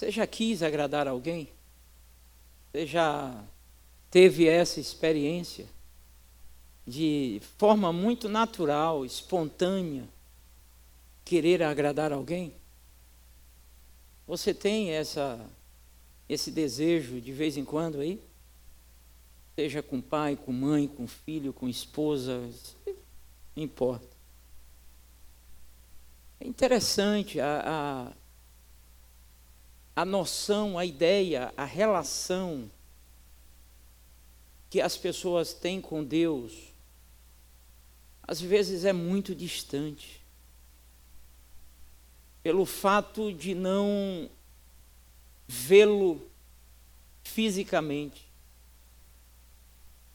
Você já quis agradar alguém? Você já teve essa experiência de forma muito natural, espontânea, querer agradar alguém? Você tem essa esse desejo de vez em quando aí? Seja com pai, com mãe, com filho, com esposa, não importa. É interessante a, a, a noção, a ideia, a relação que as pessoas têm com Deus, às vezes é muito distante. Pelo fato de não vê-lo fisicamente.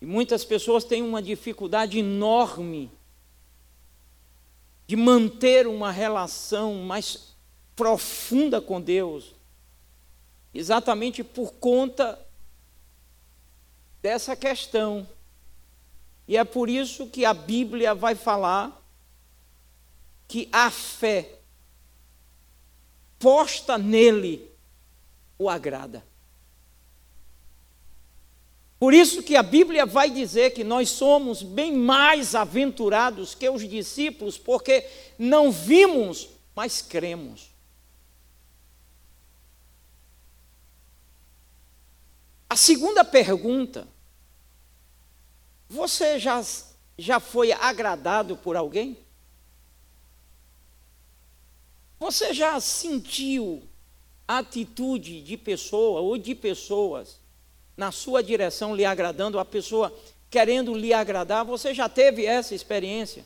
E muitas pessoas têm uma dificuldade enorme de manter uma relação mais profunda com Deus, exatamente por conta dessa questão. E é por isso que a Bíblia vai falar que a fé posta nele o agrada. Por isso que a Bíblia vai dizer que nós somos bem mais aventurados que os discípulos, porque não vimos, mas cremos. A segunda pergunta: você já, já foi agradado por alguém? Você já sentiu a atitude de pessoa ou de pessoas na sua direção lhe agradando, a pessoa querendo lhe agradar? Você já teve essa experiência?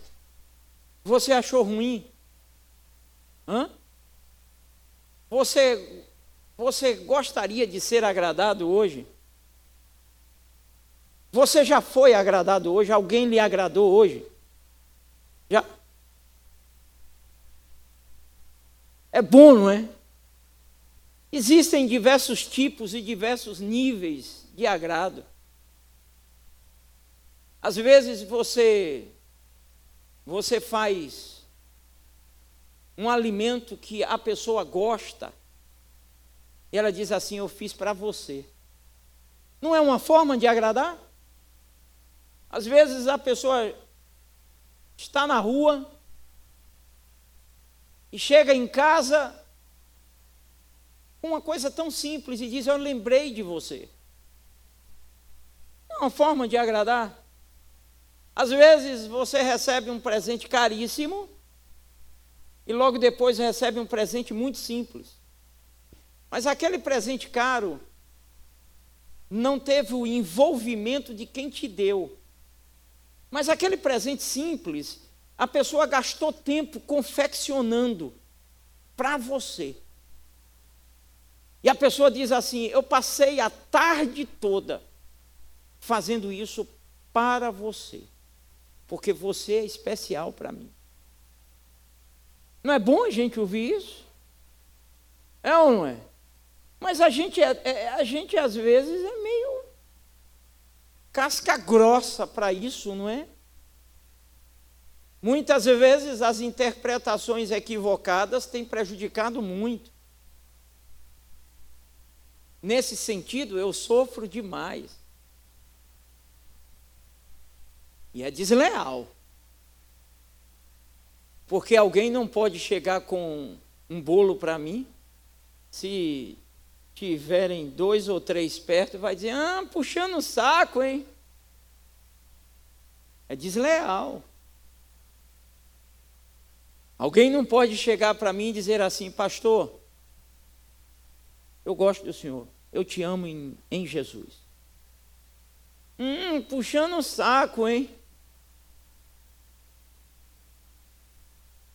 Você achou ruim? Hã? Você, você gostaria de ser agradado hoje? Você já foi agradado hoje? Alguém lhe agradou hoje? Já? É bom, não é? Existem diversos tipos e diversos níveis de agrado. Às vezes você você faz um alimento que a pessoa gosta e ela diz assim: "Eu fiz para você". Não é uma forma de agradar? Às vezes a pessoa está na rua e chega em casa uma coisa tão simples e diz: Eu lembrei de você. É uma forma de agradar. Às vezes você recebe um presente caríssimo e logo depois recebe um presente muito simples. Mas aquele presente caro não teve o envolvimento de quem te deu. Mas aquele presente simples, a pessoa gastou tempo confeccionando para você. E a pessoa diz assim: Eu passei a tarde toda fazendo isso para você, porque você é especial para mim. Não é bom a gente ouvir isso? É ou não é? Mas a gente, é, é a gente às vezes é meio casca grossa para isso, não é? Muitas vezes as interpretações equivocadas têm prejudicado muito. Nesse sentido, eu sofro demais. E é desleal. Porque alguém não pode chegar com um bolo para mim, se tiverem dois ou três perto, vai dizer: ah, puxando o saco, hein? É desleal. Alguém não pode chegar para mim e dizer assim, pastor, eu gosto do Senhor. Eu te amo em, em Jesus. Hum, puxando o saco, hein?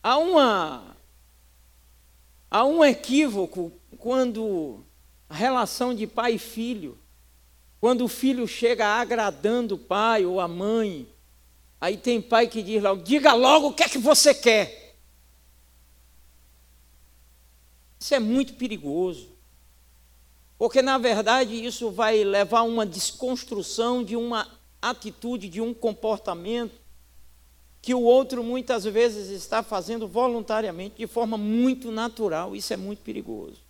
Há uma há um equívoco quando relação de pai e filho, quando o filho chega agradando o pai ou a mãe, aí tem pai que diz logo: diga logo o que é que você quer. Isso é muito perigoso. Porque, na verdade, isso vai levar a uma desconstrução de uma atitude, de um comportamento que o outro muitas vezes está fazendo voluntariamente, de forma muito natural. Isso é muito perigoso.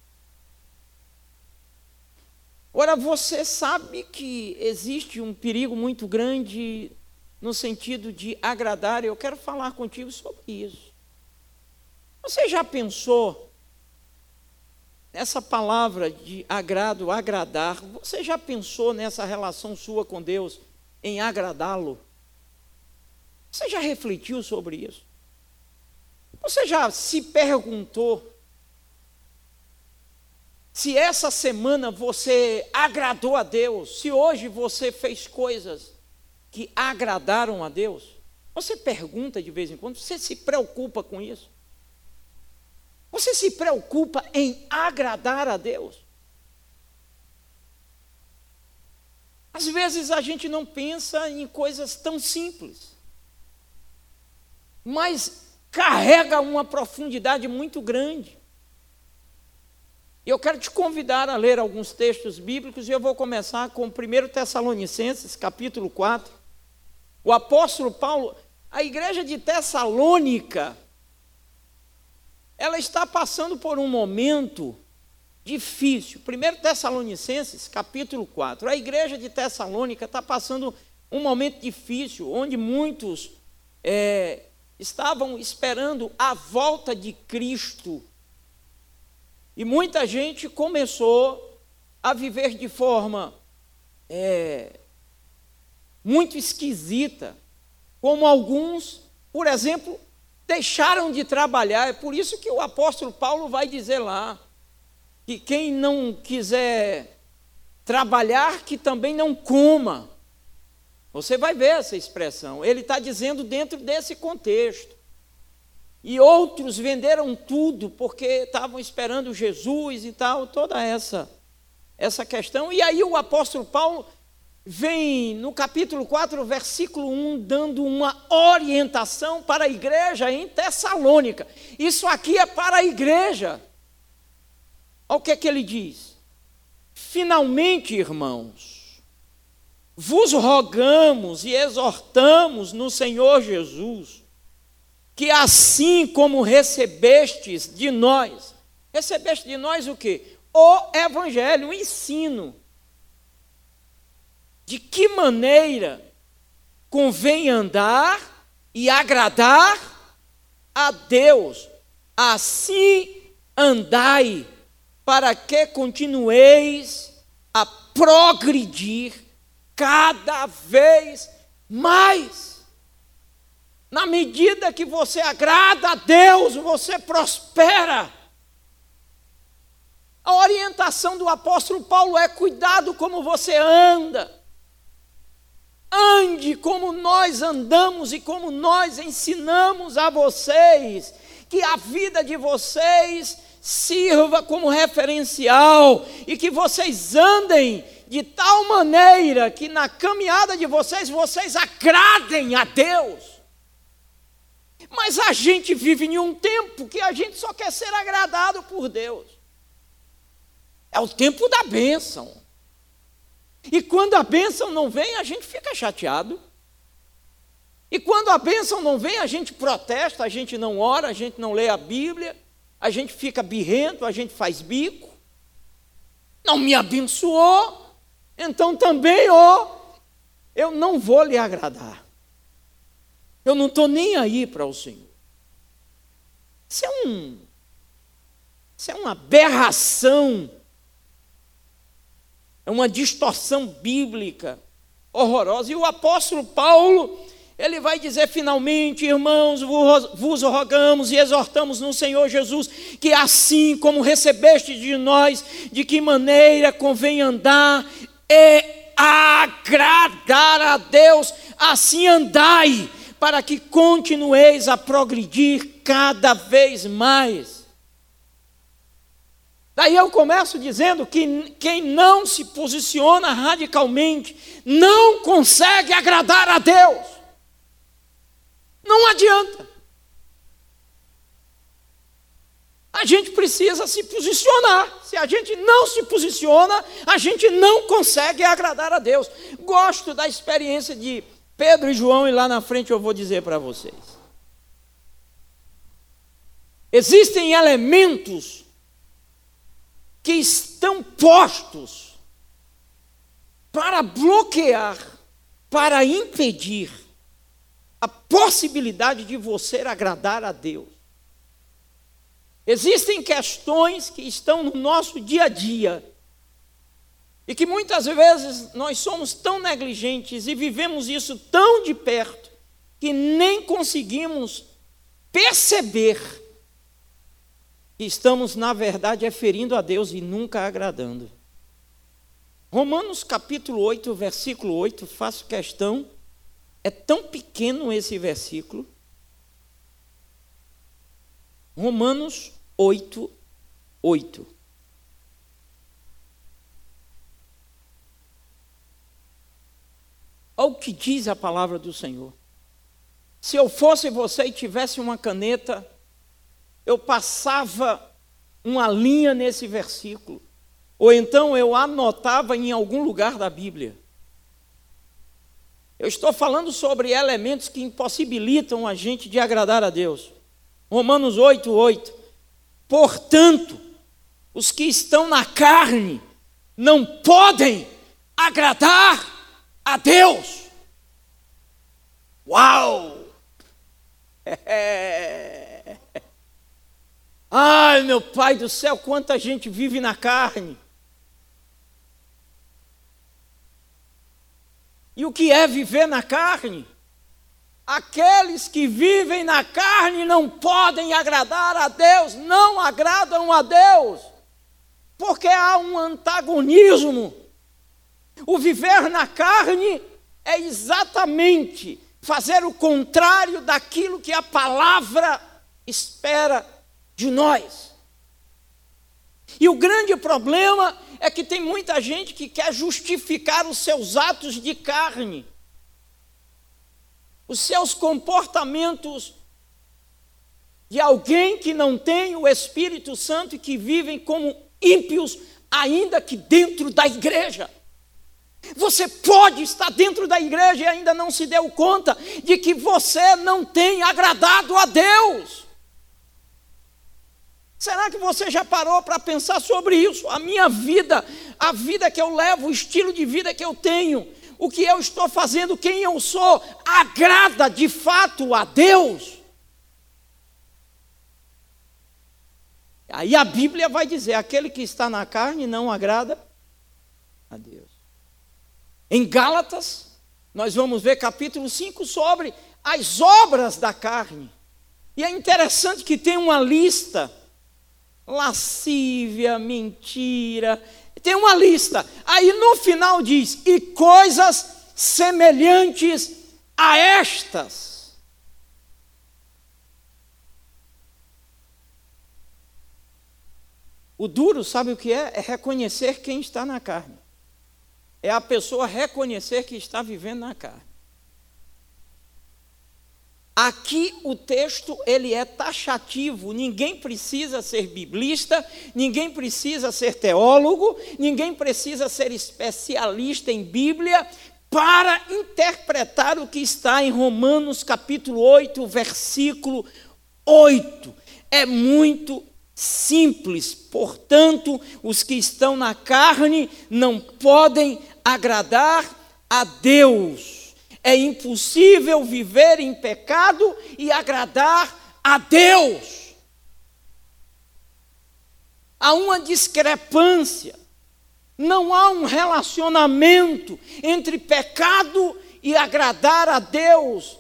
Ora, você sabe que existe um perigo muito grande no sentido de agradar, eu quero falar contigo sobre isso. Você já pensou nessa palavra de agrado, agradar? Você já pensou nessa relação sua com Deus em agradá-lo? Você já refletiu sobre isso? Você já se perguntou se essa semana você agradou a Deus, se hoje você fez coisas que agradaram a Deus, você pergunta de vez em quando, você se preocupa com isso? Você se preocupa em agradar a Deus? Às vezes a gente não pensa em coisas tão simples, mas carrega uma profundidade muito grande. E eu quero te convidar a ler alguns textos bíblicos e eu vou começar com 1 Tessalonicenses, capítulo 4. O apóstolo Paulo, a igreja de Tessalônica, ela está passando por um momento difícil. 1 Tessalonicenses, capítulo 4. A igreja de Tessalônica está passando um momento difícil, onde muitos é, estavam esperando a volta de Cristo e muita gente começou a viver de forma é, muito esquisita, como alguns, por exemplo, deixaram de trabalhar. É por isso que o apóstolo Paulo vai dizer lá que quem não quiser trabalhar, que também não coma. Você vai ver essa expressão. Ele está dizendo dentro desse contexto. E outros venderam tudo porque estavam esperando Jesus e tal, toda essa essa questão. E aí o apóstolo Paulo vem no capítulo 4, versículo 1, dando uma orientação para a igreja em Tessalônica. Isso aqui é para a igreja. Olha o que é que ele diz. Finalmente, irmãos, vos rogamos e exortamos no Senhor Jesus que assim como recebestes de nós, recebeste de nós o que? O evangelho, o ensino. De que maneira convém andar e agradar a Deus. Assim andai, para que continueis a progredir cada vez mais. Na medida que você agrada a Deus, você prospera. A orientação do apóstolo Paulo é: cuidado como você anda. Ande como nós andamos e como nós ensinamos a vocês, que a vida de vocês sirva como referencial e que vocês andem de tal maneira que na caminhada de vocês vocês agradem a Deus. Mas a gente vive em um tempo que a gente só quer ser agradado por Deus. É o tempo da bênção. E quando a bênção não vem, a gente fica chateado. E quando a bênção não vem, a gente protesta, a gente não ora, a gente não lê a Bíblia, a gente fica birrento, a gente faz bico. Não me abençoou, então também, ó, eu não vou lhe agradar. Eu não estou nem aí para o Senhor. Isso é um. Isso é uma aberração. É uma distorção bíblica horrorosa. E o apóstolo Paulo, ele vai dizer finalmente, irmãos, vos rogamos e exortamos no Senhor Jesus, que assim como recebeste de nós, de que maneira convém andar e agradar a Deus, assim andai para que continueis a progredir cada vez mais. Daí eu começo dizendo que quem não se posiciona radicalmente não consegue agradar a Deus. Não adianta. A gente precisa se posicionar. Se a gente não se posiciona, a gente não consegue agradar a Deus. Gosto da experiência de Pedro e João, e lá na frente eu vou dizer para vocês. Existem elementos que estão postos para bloquear, para impedir a possibilidade de você agradar a Deus. Existem questões que estão no nosso dia a dia e que muitas vezes nós somos tão negligentes e vivemos isso tão de perto que nem conseguimos perceber que estamos, na verdade, é ferindo a Deus e nunca agradando. Romanos capítulo 8, versículo 8, faço questão, é tão pequeno esse versículo. Romanos 8, 8. Olha o que diz a palavra do Senhor. Se eu fosse você e tivesse uma caneta, eu passava uma linha nesse versículo, ou então eu anotava em algum lugar da Bíblia. Eu estou falando sobre elementos que impossibilitam a gente de agradar a Deus. Romanos 8, 8. Portanto, os que estão na carne não podem agradar a Deus. Uau! Ai, meu Pai do céu, quanta gente vive na carne. E o que é viver na carne? Aqueles que vivem na carne não podem agradar a Deus, não agradam a Deus, porque há um antagonismo o viver na carne é exatamente fazer o contrário daquilo que a palavra espera de nós. E o grande problema é que tem muita gente que quer justificar os seus atos de carne, os seus comportamentos de alguém que não tem o Espírito Santo e que vivem como ímpios, ainda que dentro da igreja. Você pode estar dentro da igreja e ainda não se deu conta de que você não tem agradado a Deus. Será que você já parou para pensar sobre isso? A minha vida, a vida que eu levo, o estilo de vida que eu tenho, o que eu estou fazendo, quem eu sou, agrada de fato a Deus? Aí a Bíblia vai dizer: aquele que está na carne não agrada a Deus. Em Gálatas, nós vamos ver capítulo 5 sobre as obras da carne. E é interessante que tem uma lista: lascívia, mentira, tem uma lista. Aí no final diz: e coisas semelhantes a estas. O duro, sabe o que é? É reconhecer quem está na carne é a pessoa reconhecer que está vivendo na carne. Aqui o texto ele é taxativo, ninguém precisa ser biblista, ninguém precisa ser teólogo, ninguém precisa ser especialista em Bíblia para interpretar o que está em Romanos capítulo 8, versículo 8. É muito simples, portanto, os que estão na carne não podem agradar a Deus. É impossível viver em pecado e agradar a Deus. Há uma discrepância, não há um relacionamento entre pecado e agradar a Deus.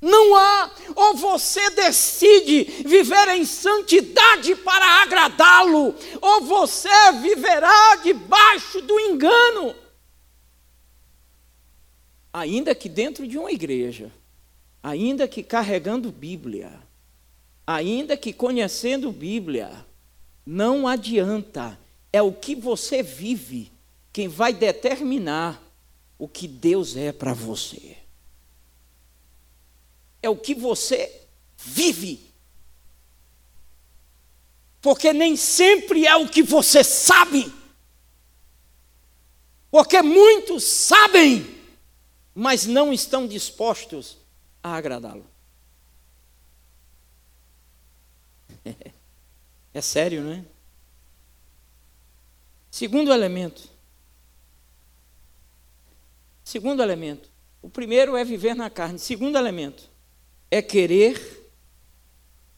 Não há, ou você decide viver em santidade para agradá-lo, ou você viverá debaixo do engano ainda que dentro de uma igreja, ainda que carregando Bíblia, ainda que conhecendo Bíblia, não adianta, é o que você vive quem vai determinar o que Deus é para você. É o que você vive. Porque nem sempre é o que você sabe. Porque muitos sabem mas não estão dispostos a agradá-lo. É sério, não é? Segundo elemento. Segundo elemento. O primeiro é viver na carne. Segundo elemento é querer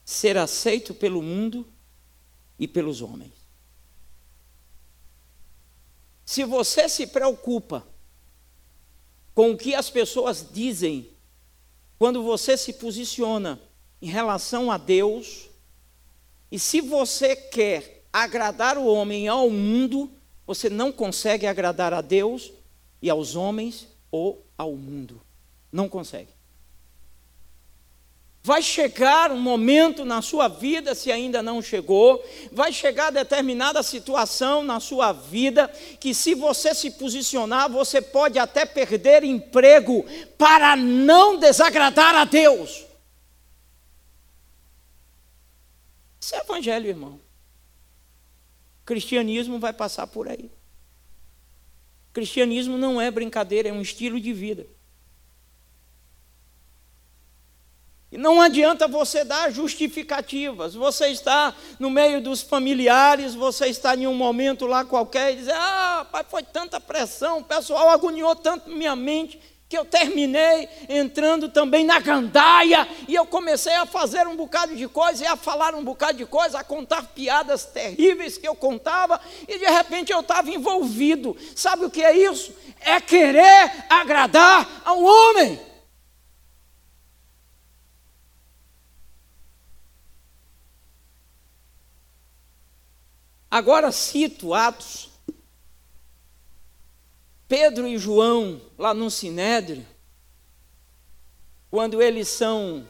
ser aceito pelo mundo e pelos homens. Se você se preocupa com o que as pessoas dizem quando você se posiciona em relação a Deus, e se você quer agradar o homem ao mundo, você não consegue agradar a Deus e aos homens ou ao mundo. Não consegue. Vai chegar um momento na sua vida, se ainda não chegou, vai chegar determinada situação na sua vida que, se você se posicionar, você pode até perder emprego para não desagradar a Deus. Isso é evangelho, irmão. O cristianismo vai passar por aí. O cristianismo não é brincadeira, é um estilo de vida. E não adianta você dar justificativas. Você está no meio dos familiares, você está em um momento lá qualquer e diz: Ah, pai, foi tanta pressão, o pessoal agoniou tanto minha mente que eu terminei entrando também na gandaia e eu comecei a fazer um bocado de coisa e a falar um bocado de coisa, a contar piadas terríveis que eu contava e de repente eu estava envolvido. Sabe o que é isso? É querer agradar ao homem. Agora cito Atos. Pedro e João, lá no Sinédrio, quando eles são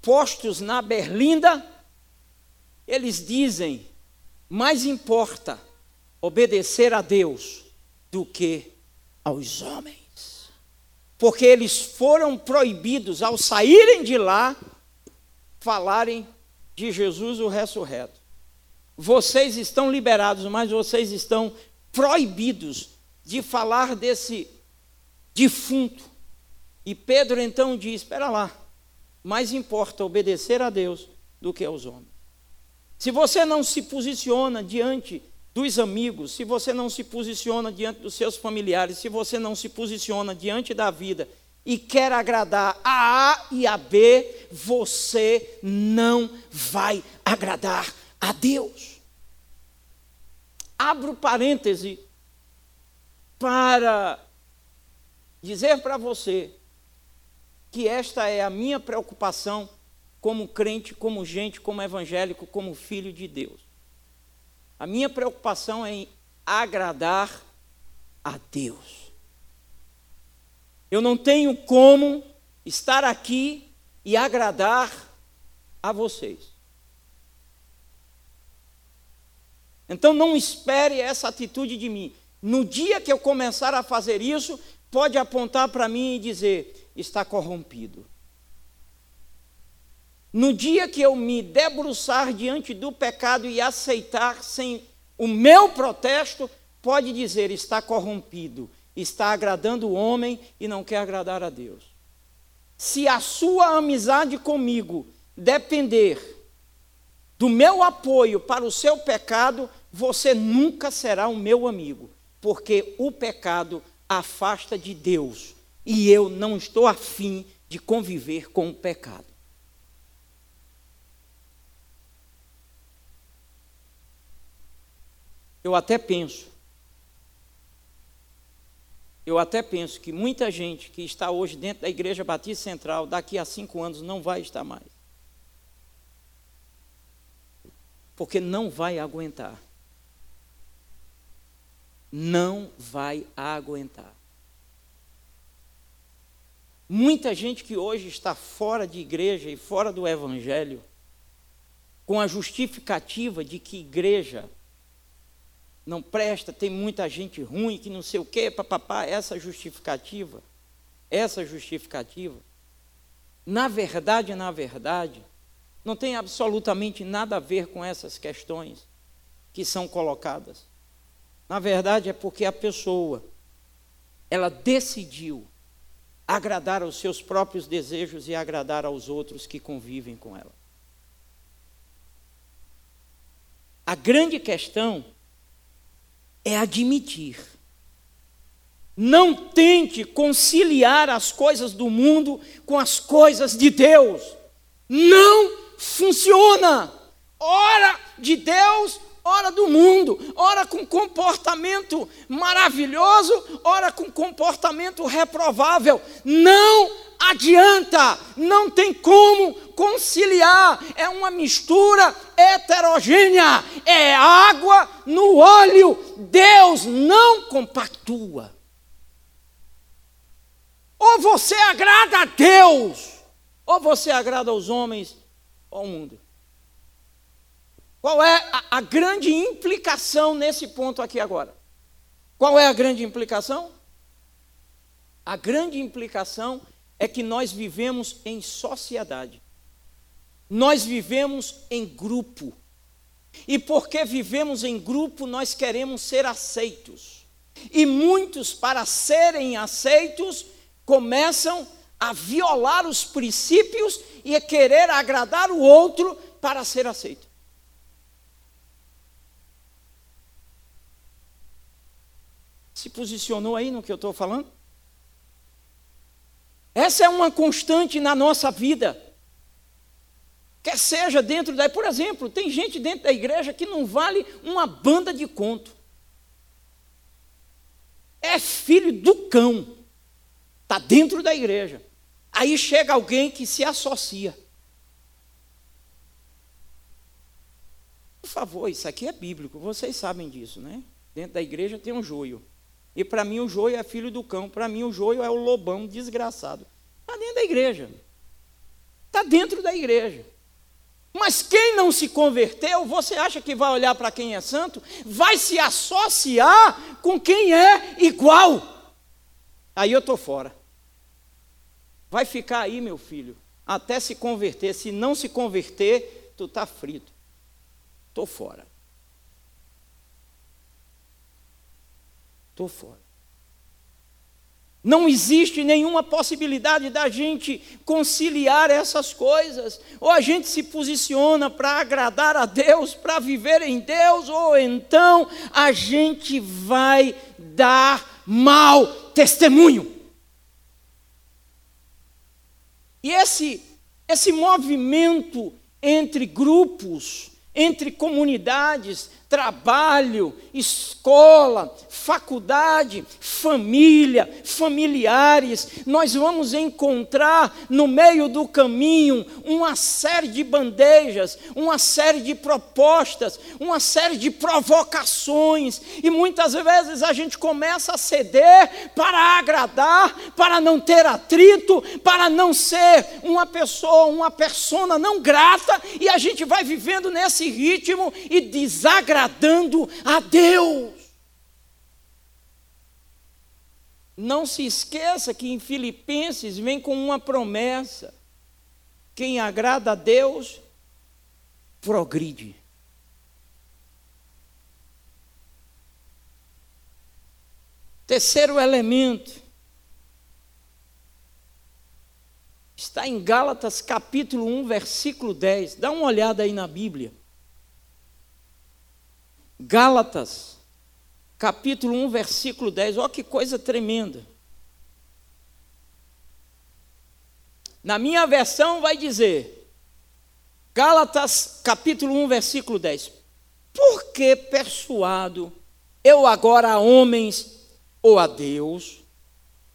postos na berlinda, eles dizem: mais importa obedecer a Deus do que aos homens. Porque eles foram proibidos, ao saírem de lá, falarem de Jesus o ressurreto vocês estão liberados, mas vocês estão proibidos de falar desse defunto. E Pedro então diz: Espera lá, mais importa obedecer a Deus do que aos homens. Se você não se posiciona diante dos amigos, se você não se posiciona diante dos seus familiares, se você não se posiciona diante da vida e quer agradar a A e a B, você não vai agradar a Deus. Abro parêntese para dizer para você que esta é a minha preocupação como crente, como gente, como evangélico, como filho de Deus. A minha preocupação é em agradar a Deus. Eu não tenho como estar aqui e agradar a vocês. Então não espere essa atitude de mim. No dia que eu começar a fazer isso, pode apontar para mim e dizer: está corrompido. No dia que eu me debruçar diante do pecado e aceitar sem o meu protesto, pode dizer: está corrompido, está agradando o homem e não quer agradar a Deus. Se a sua amizade comigo depender do meu apoio para o seu pecado, você nunca será o meu amigo, porque o pecado afasta de Deus e eu não estou afim de conviver com o pecado. Eu até penso, eu até penso que muita gente que está hoje dentro da Igreja Batista Central, daqui a cinco anos não vai estar mais. Porque não vai aguentar não vai aguentar. Muita gente que hoje está fora de igreja e fora do evangelho, com a justificativa de que igreja não presta, tem muita gente ruim, que não sei o quê, papapá, essa justificativa, essa justificativa, na verdade, na verdade, não tem absolutamente nada a ver com essas questões que são colocadas. Na verdade, é porque a pessoa, ela decidiu agradar aos seus próprios desejos e agradar aos outros que convivem com ela. A grande questão é admitir, Não tente conciliar as coisas do mundo com as coisas de Deus. Não funciona. Ora de Deus, ora do mundo, ora com comportamento maravilhoso, ora com comportamento reprovável. Não adianta, não tem como conciliar, é uma mistura heterogênea, é água no óleo. Deus não compactua. Ou você agrada a Deus, ou você agrada aos homens ou ao mundo. Qual é a, a grande implicação nesse ponto aqui agora? Qual é a grande implicação? A grande implicação é que nós vivemos em sociedade. Nós vivemos em grupo. E porque vivemos em grupo, nós queremos ser aceitos. E muitos, para serem aceitos, começam a violar os princípios e a querer agradar o outro para ser aceito. Se posicionou aí no que eu estou falando? Essa é uma constante na nossa vida. Quer seja dentro da. Por exemplo, tem gente dentro da igreja que não vale uma banda de conto. É filho do cão. Está dentro da igreja. Aí chega alguém que se associa. Por favor, isso aqui é bíblico, vocês sabem disso, né? Dentro da igreja tem um joio. E para mim o joio é filho do cão, para mim o joio é o lobão desgraçado. Está dentro da igreja. Está dentro da igreja. Mas quem não se converteu, você acha que vai olhar para quem é santo? Vai se associar com quem é igual. Aí eu estou fora. Vai ficar aí, meu filho, até se converter. Se não se converter, tu está frito. Estou fora. Estou fora. Não existe nenhuma possibilidade da gente conciliar essas coisas. Ou a gente se posiciona para agradar a Deus, para viver em Deus, ou então a gente vai dar mau testemunho. E esse, esse movimento entre grupos, entre comunidades, trabalho, escola, faculdade, família, familiares, nós vamos encontrar no meio do caminho uma série de bandejas, uma série de propostas, uma série de provocações, e muitas vezes a gente começa a ceder para agradar, para não ter atrito, para não ser uma pessoa, uma persona não grata, e a gente vai vivendo nesse ritmo e desagradando agradando a Deus. Não se esqueça que em Filipenses vem com uma promessa: quem agrada a Deus, progride. Terceiro elemento está em Gálatas capítulo 1, versículo 10. Dá uma olhada aí na Bíblia. Gálatas, capítulo 1, versículo 10. Olha que coisa tremenda. Na minha versão vai dizer, Gálatas, capítulo 1, versículo 10. Por que persuado eu agora a homens ou a Deus,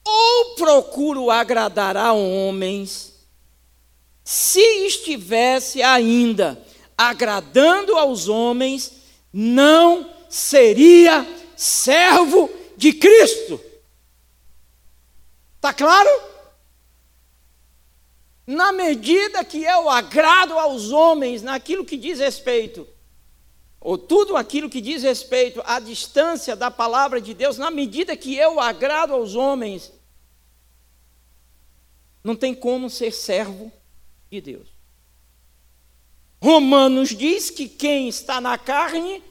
ou procuro agradar a homens, se estivesse ainda agradando aos homens, não seria servo de Cristo. Está claro? Na medida que eu agrado aos homens naquilo que diz respeito, ou tudo aquilo que diz respeito à distância da palavra de Deus, na medida que eu agrado aos homens, não tem como ser servo de Deus. Romanos diz que quem está na carne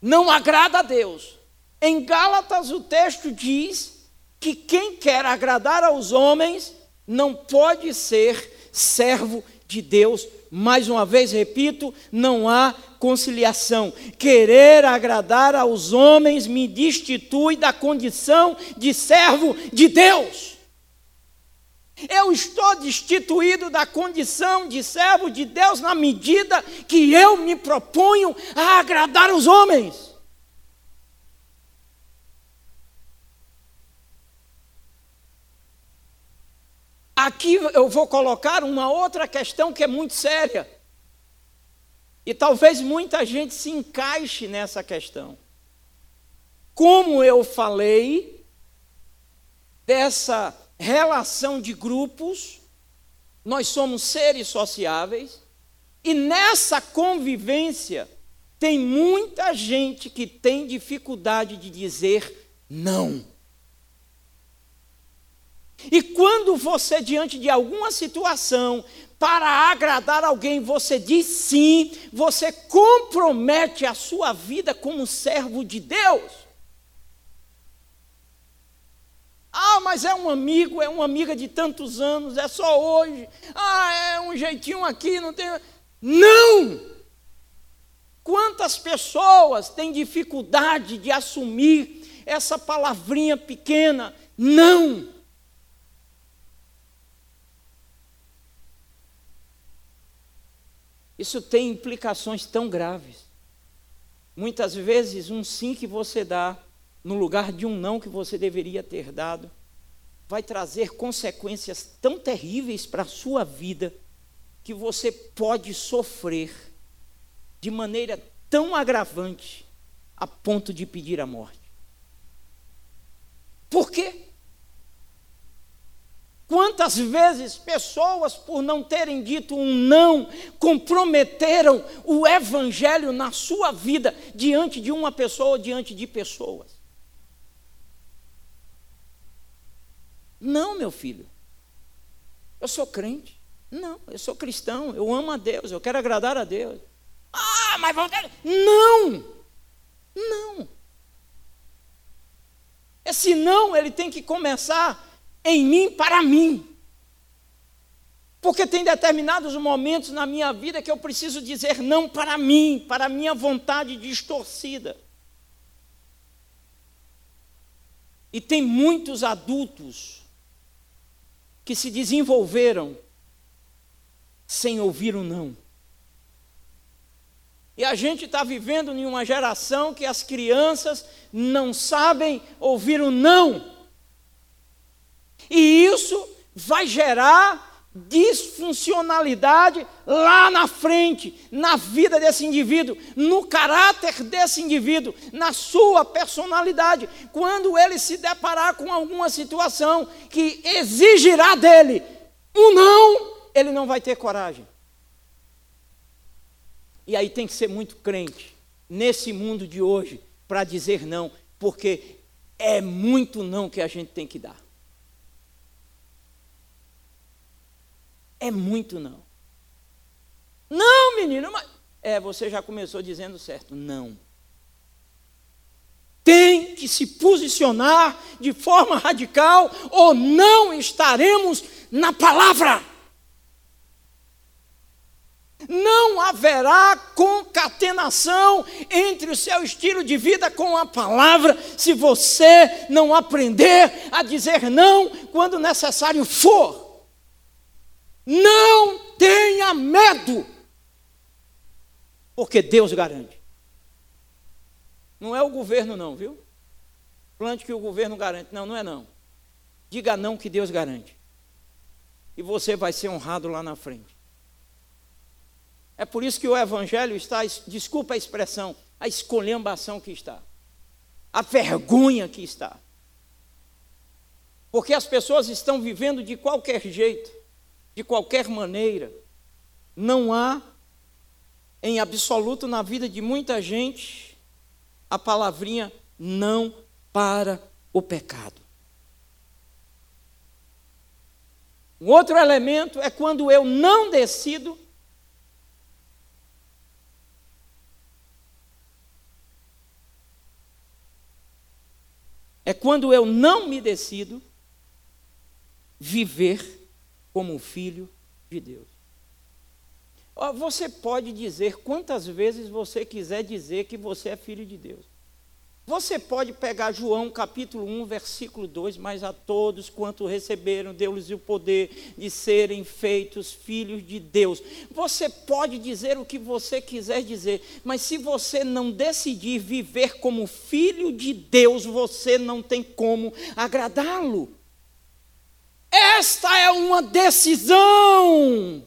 não agrada a Deus. Em Gálatas o texto diz que quem quer agradar aos homens não pode ser servo de Deus. Mais uma vez repito, não há conciliação. Querer agradar aos homens me destitui da condição de servo de Deus. Eu estou destituído da condição de servo de Deus na medida que eu me proponho a agradar os homens. Aqui eu vou colocar uma outra questão que é muito séria. E talvez muita gente se encaixe nessa questão. Como eu falei dessa relação de grupos, nós somos seres sociáveis, e nessa convivência tem muita gente que tem dificuldade de dizer não. E quando você, diante de alguma situação, para agradar alguém, você diz sim, você compromete a sua vida como servo de Deus. Ah, mas é um amigo, é uma amiga de tantos anos, é só hoje. Ah, é um jeitinho aqui, não tem. Não! Quantas pessoas têm dificuldade de assumir essa palavrinha pequena? Não! Isso tem implicações tão graves. Muitas vezes, um sim que você dá, no lugar de um não que você deveria ter dado, vai trazer consequências tão terríveis para a sua vida, que você pode sofrer de maneira tão agravante, a ponto de pedir a morte. Por quê? Quantas vezes pessoas, por não terem dito um não, comprometeram o evangelho na sua vida diante de uma pessoa ou diante de pessoas? Não, meu filho. Eu sou crente. Não, eu sou cristão. Eu amo a Deus. Eu quero agradar a Deus. Ah, mas vão ter. Não! Não. Esse não, ele tem que começar em mim para mim. Porque tem determinados momentos na minha vida que eu preciso dizer não para mim, para a minha vontade distorcida. E tem muitos adultos que se desenvolveram sem ouvir o não. E a gente está vivendo em uma geração que as crianças não sabem ouvir o não. E isso vai gerar disfuncionalidade lá na frente, na vida desse indivíduo, no caráter desse indivíduo, na sua personalidade, quando ele se deparar com alguma situação que exigirá dele um não, ele não vai ter coragem. E aí tem que ser muito crente nesse mundo de hoje para dizer não, porque é muito não que a gente tem que dar. É muito não. Não, menino, mas. É, você já começou dizendo certo. Não. Tem que se posicionar de forma radical, ou não estaremos na palavra. Não haverá concatenação entre o seu estilo de vida com a palavra se você não aprender a dizer não quando necessário for. Não tenha medo, porque Deus garante. Não é o governo, não, viu? Plante que o governo garante. Não, não é não. Diga não que Deus garante. E você vai ser honrado lá na frente. É por isso que o Evangelho está, desculpa a expressão, a escolhambação que está, a vergonha que está. Porque as pessoas estão vivendo de qualquer jeito de qualquer maneira. Não há, em absoluto, na vida de muita gente, a palavrinha não para o pecado. Um outro elemento é quando eu não decido É quando eu não me decido viver como filho de Deus. Você pode dizer quantas vezes você quiser dizer que você é filho de Deus. Você pode pegar João capítulo 1, versículo 2, mas a todos quanto receberam, deu-lhes o poder de serem feitos filhos de Deus. Você pode dizer o que você quiser dizer, mas se você não decidir viver como filho de Deus, você não tem como agradá-lo. Esta é uma decisão.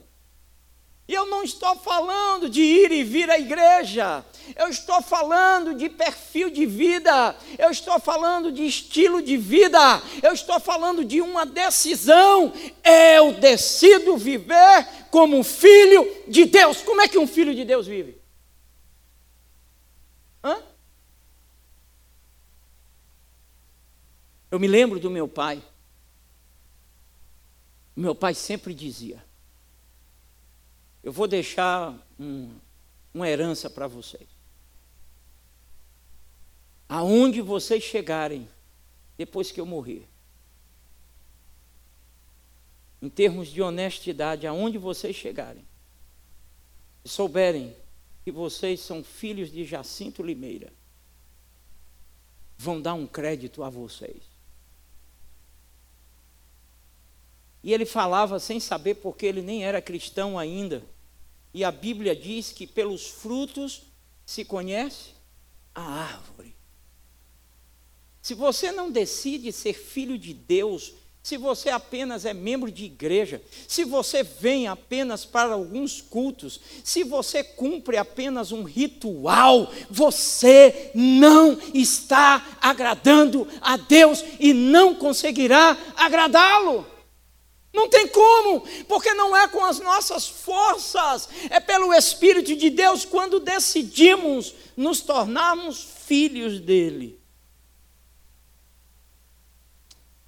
E eu não estou falando de ir e vir à igreja, eu estou falando de perfil de vida, eu estou falando de estilo de vida, eu estou falando de uma decisão. Eu decido viver como filho de Deus. Como é que um filho de Deus vive? Hã? Eu me lembro do meu pai. Meu pai sempre dizia: eu vou deixar um, uma herança para vocês. Aonde vocês chegarem, depois que eu morrer, em termos de honestidade, aonde vocês chegarem, e souberem que vocês são filhos de Jacinto Limeira, vão dar um crédito a vocês. E ele falava sem saber porque ele nem era cristão ainda. E a Bíblia diz que pelos frutos se conhece a árvore. Se você não decide ser filho de Deus, se você apenas é membro de igreja, se você vem apenas para alguns cultos, se você cumpre apenas um ritual, você não está agradando a Deus e não conseguirá agradá-lo. Não tem como, porque não é com as nossas forças, é pelo Espírito de Deus quando decidimos nos tornarmos filhos dele.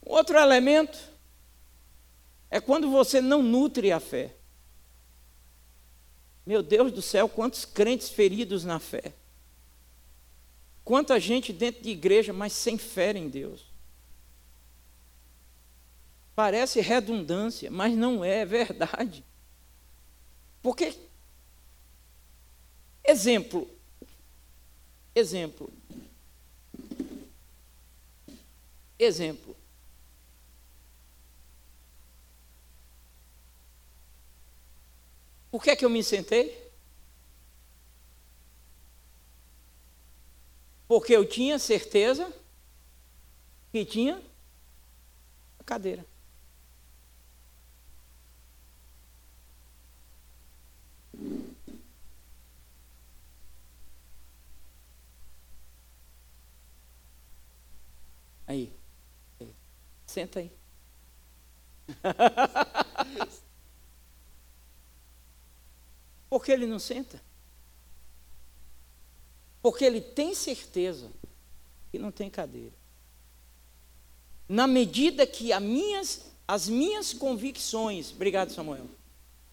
Outro elemento é quando você não nutre a fé. Meu Deus do céu, quantos crentes feridos na fé. Quanta gente dentro de igreja, mas sem fé em Deus. Parece redundância, mas não é, é verdade. Porque, exemplo, exemplo, exemplo. Por que é que eu me sentei? Porque eu tinha certeza que tinha a cadeira. Aí. Senta aí. Por que ele não senta? Porque ele tem certeza que não tem cadeira. Na medida que as minhas, as minhas convicções, obrigado Samuel,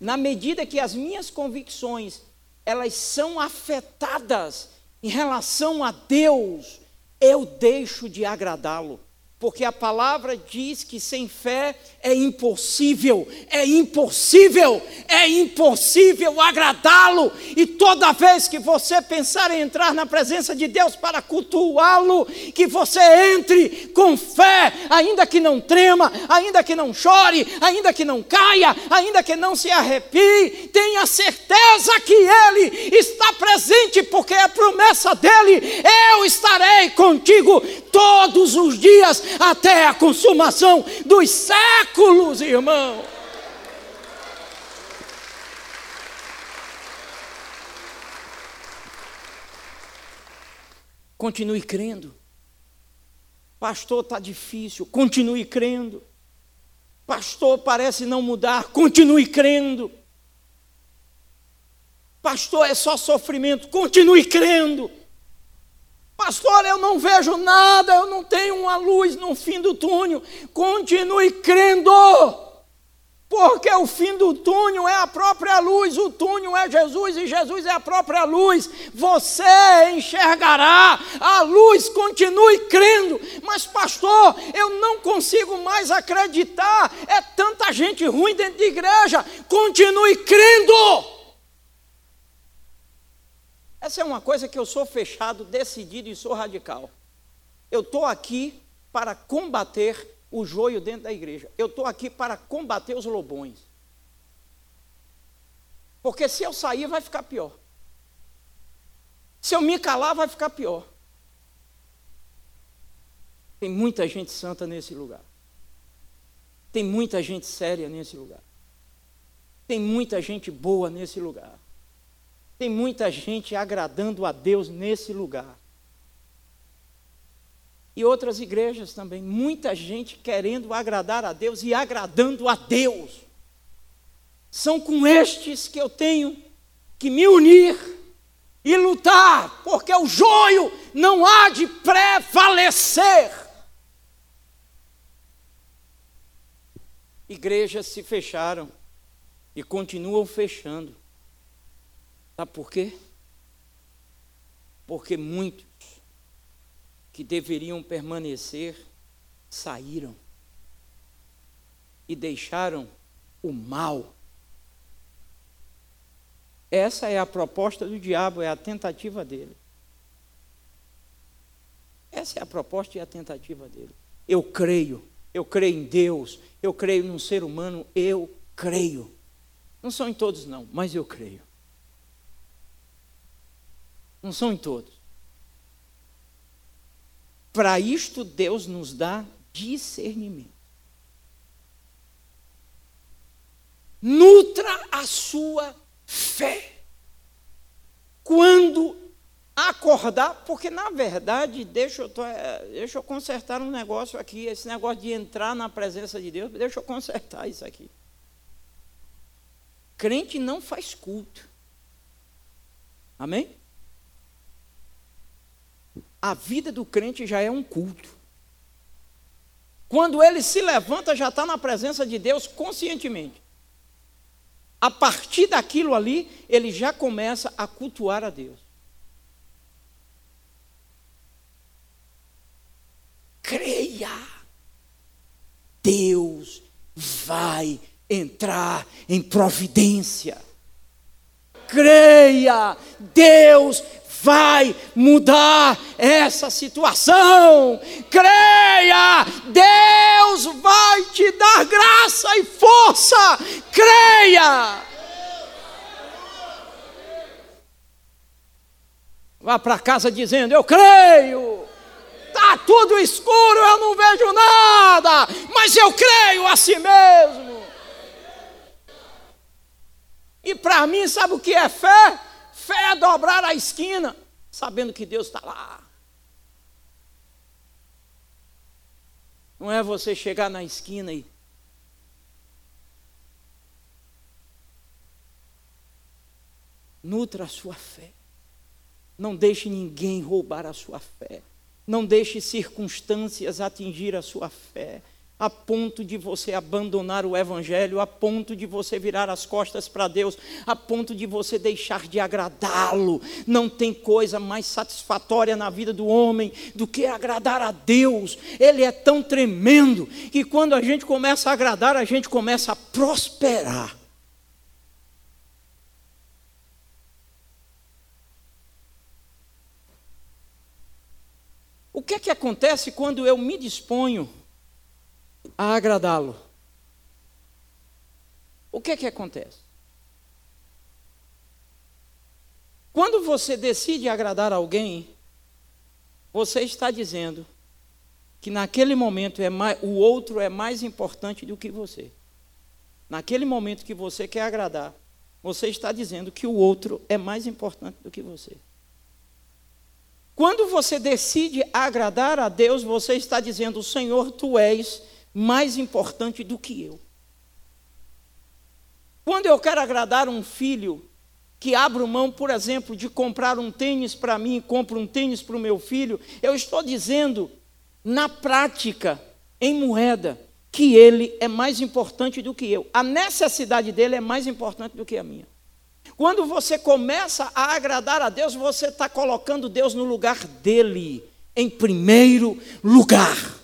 na medida que as minhas convicções elas são afetadas em relação a Deus, eu deixo de agradá-lo porque a palavra diz que sem fé é impossível, é impossível, é impossível agradá-lo. E toda vez que você pensar em entrar na presença de Deus para cultuá-lo, que você entre com fé, ainda que não trema, ainda que não chore, ainda que não caia, ainda que não se arrepie, tenha certeza que Ele está presente, porque é promessa dele: eu estarei contigo todos os dias até a consumação dos séculos, irmão. Continue crendo. Pastor, está difícil. Continue crendo. Pastor, parece não mudar. Continue crendo. Pastor, é só sofrimento. Continue crendo. Pastor, eu não vejo nada, eu não tenho uma luz no fim do túnel. Continue crendo, porque o fim do túnel é a própria luz, o túnel é Jesus e Jesus é a própria luz. Você enxergará a luz, continue crendo. Mas, pastor, eu não consigo mais acreditar, é tanta gente ruim dentro de igreja. Continue crendo. Essa é uma coisa que eu sou fechado, decidido e sou radical. Eu estou aqui para combater o joio dentro da igreja. Eu estou aqui para combater os lobões. Porque se eu sair, vai ficar pior. Se eu me calar, vai ficar pior. Tem muita gente santa nesse lugar. Tem muita gente séria nesse lugar. Tem muita gente boa nesse lugar. Tem muita gente agradando a Deus nesse lugar. E outras igrejas também. Muita gente querendo agradar a Deus e agradando a Deus. São com estes que eu tenho que me unir e lutar, porque o joio não há de prevalecer. Igrejas se fecharam e continuam fechando. Sabe por quê? Porque muitos que deveriam permanecer saíram e deixaram o mal. Essa é a proposta do diabo, é a tentativa dele. Essa é a proposta e a tentativa dele. Eu creio eu creio em Deus, eu creio num ser humano, eu creio. Não são em todos, não, mas eu creio. Não são em todos. Para isto, Deus nos dá discernimento. Nutra a sua fé. Quando acordar, porque na verdade, deixa eu, é, deixa eu consertar um negócio aqui, esse negócio de entrar na presença de Deus, deixa eu consertar isso aqui. Crente não faz culto. Amém? A vida do crente já é um culto. Quando ele se levanta, já está na presença de Deus conscientemente. A partir daquilo ali, ele já começa a cultuar a Deus. creia. Deus vai entrar em providência. Creia, Deus vai mudar essa situação. Creia, Deus vai te dar graça e força. Creia. Vá para casa dizendo: Eu creio. Está tudo escuro, eu não vejo nada, mas eu creio a si mesmo. E para mim, sabe o que é fé? Fé é dobrar a esquina, sabendo que Deus está lá. Não é você chegar na esquina e. Nutra a sua fé. Não deixe ninguém roubar a sua fé. Não deixe circunstâncias atingir a sua fé, a ponto de você abandonar o Evangelho, a ponto de você virar as costas para Deus, a ponto de você deixar de agradá-lo. Não tem coisa mais satisfatória na vida do homem do que agradar a Deus. Ele é tão tremendo que quando a gente começa a agradar, a gente começa a prosperar. O que é que acontece quando eu me disponho a agradá-lo? O que é que acontece? Quando você decide agradar alguém, você está dizendo que naquele momento é mais, o outro é mais importante do que você. Naquele momento que você quer agradar, você está dizendo que o outro é mais importante do que você. Quando você decide agradar a Deus, você está dizendo: Senhor, tu és mais importante do que eu. Quando eu quero agradar um filho que abro mão, por exemplo, de comprar um tênis para mim compro um tênis para o meu filho, eu estou dizendo, na prática, em moeda, que ele é mais importante do que eu. A necessidade dele é mais importante do que a minha. Quando você começa a agradar a Deus, você está colocando Deus no lugar dele, em primeiro lugar.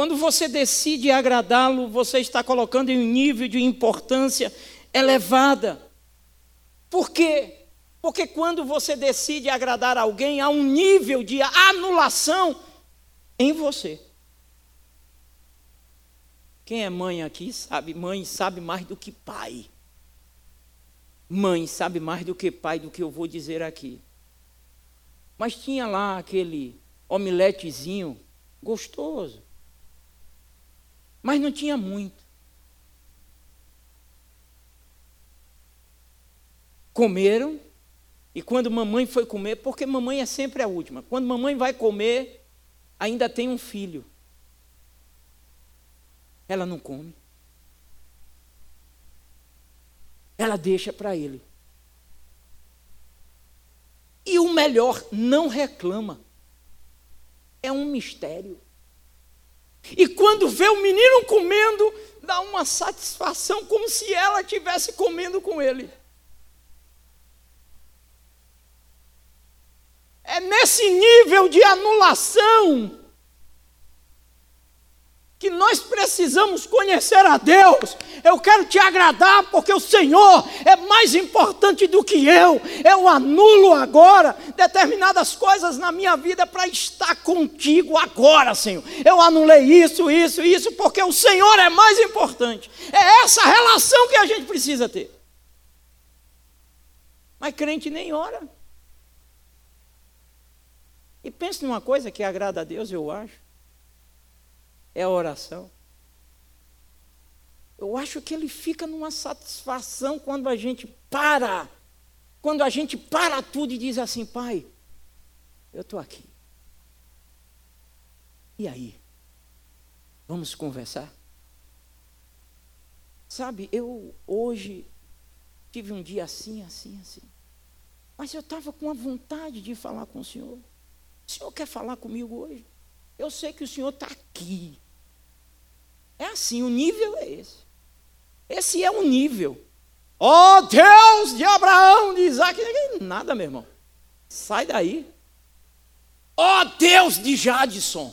Quando você decide agradá-lo, você está colocando em um nível de importância elevada. Por quê? Porque quando você decide agradar alguém, há um nível de anulação em você. Quem é mãe aqui sabe, mãe sabe mais do que pai. Mãe sabe mais do que pai do que eu vou dizer aqui. Mas tinha lá aquele omeletezinho gostoso mas não tinha muito. Comeram, e quando mamãe foi comer, porque mamãe é sempre a última, quando mamãe vai comer, ainda tem um filho. Ela não come. Ela deixa para ele. E o melhor, não reclama. É um mistério. E quando vê o menino comendo, dá uma satisfação como se ela estivesse comendo com ele. É nesse nível de anulação que nós precisamos conhecer a Deus. Eu quero te agradar porque o Senhor é mais importante do que eu. Eu anulo agora determinadas coisas na minha vida para estar contigo agora, Senhor. Eu anulei isso, isso, isso porque o Senhor é mais importante. É essa relação que a gente precisa ter. Mas crente nem ora. E pense numa coisa que agrada a Deus, eu acho é a oração. Eu acho que ele fica numa satisfação quando a gente para, quando a gente para tudo e diz assim: Pai, eu estou aqui. E aí? Vamos conversar? Sabe, eu hoje tive um dia assim, assim, assim. Mas eu estava com a vontade de falar com o Senhor. O Senhor quer falar comigo hoje? Eu sei que o Senhor está aqui. É assim, o nível é esse. Esse é o nível. Ó oh, Deus de Abraão, de Isaac, nada, meu irmão. Sai daí. Ó oh, Deus de Jadson,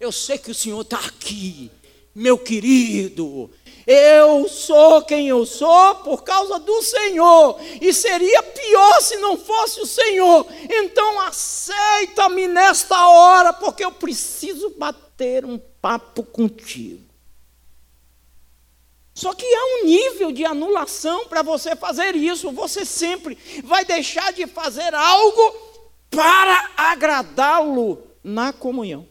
eu sei que o Senhor está aqui, meu querido. Eu sou quem eu sou por causa do Senhor, e seria pior se não fosse o Senhor. Então aceita-me nesta hora, porque eu preciso bater um papo contigo. Só que há um nível de anulação para você fazer isso. Você sempre vai deixar de fazer algo para agradá-lo na comunhão.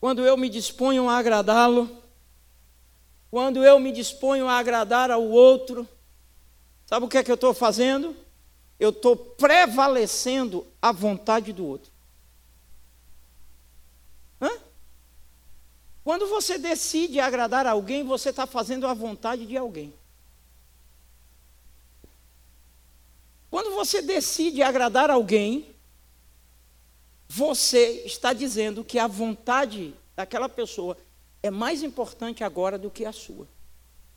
Quando eu me disponho a agradá-lo, quando eu me disponho a agradar ao outro, sabe o que é que eu estou fazendo? Eu estou prevalecendo a vontade do outro. Hã? Quando você decide agradar alguém, você está fazendo a vontade de alguém. Quando você decide agradar alguém, você está dizendo que a vontade daquela pessoa é mais importante agora do que a sua.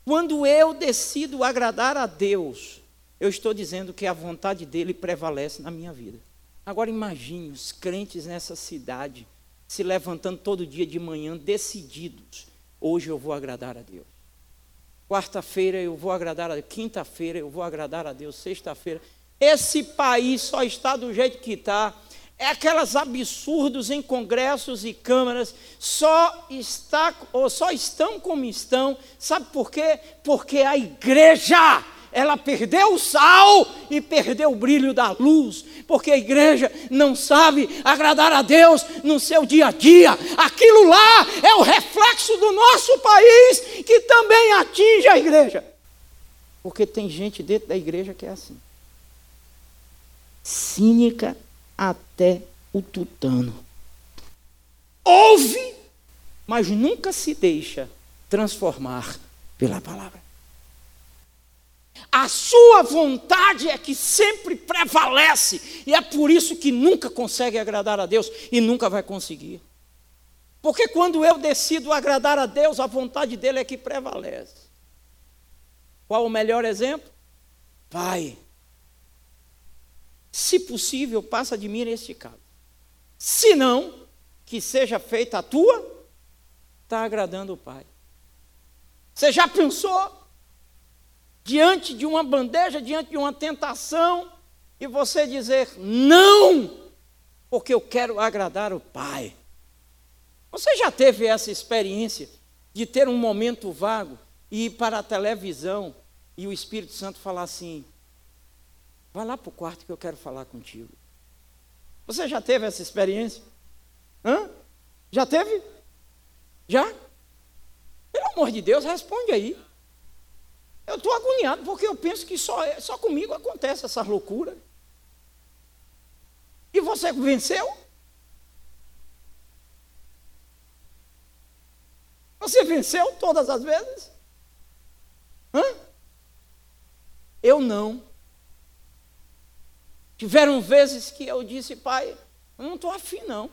Quando eu decido agradar a Deus, eu estou dizendo que a vontade dele prevalece na minha vida. Agora imagine os crentes nessa cidade se levantando todo dia de manhã decididos. Hoje eu vou agradar a Deus. Quarta-feira eu vou agradar a Deus. Quinta-feira eu vou agradar a Deus. Sexta-feira. Esse país só está do jeito que está é aquelas absurdos em congressos e câmaras, só está ou só estão como estão. Sabe por quê? Porque a igreja ela perdeu o sal e perdeu o brilho da luz, porque a igreja não sabe agradar a Deus no seu dia a dia. Aquilo lá é o reflexo do nosso país que também atinge a igreja. Porque tem gente dentro da igreja que é assim. Cínica até o tutano. Ouve, mas nunca se deixa transformar pela palavra. A sua vontade é que sempre prevalece, e é por isso que nunca consegue agradar a Deus e nunca vai conseguir. Porque quando eu decido agradar a Deus, a vontade dele é que prevalece. Qual o melhor exemplo? Pai, se possível, passa de mim neste caso. Se não, que seja feita a tua, está agradando o Pai. Você já pensou? Diante de uma bandeja, diante de uma tentação, e você dizer não, porque eu quero agradar o Pai. Você já teve essa experiência de ter um momento vago e ir para a televisão e o Espírito Santo falar assim: vai lá para o quarto que eu quero falar contigo. Você já teve essa experiência? Hã? Já teve? Já? Pelo amor de Deus, responde aí. Eu estou agoniado porque eu penso que só, só comigo acontece essa loucura. E você venceu? Você venceu todas as vezes? Hã? Eu não. Tiveram vezes que eu disse, pai, eu não estou afim, não.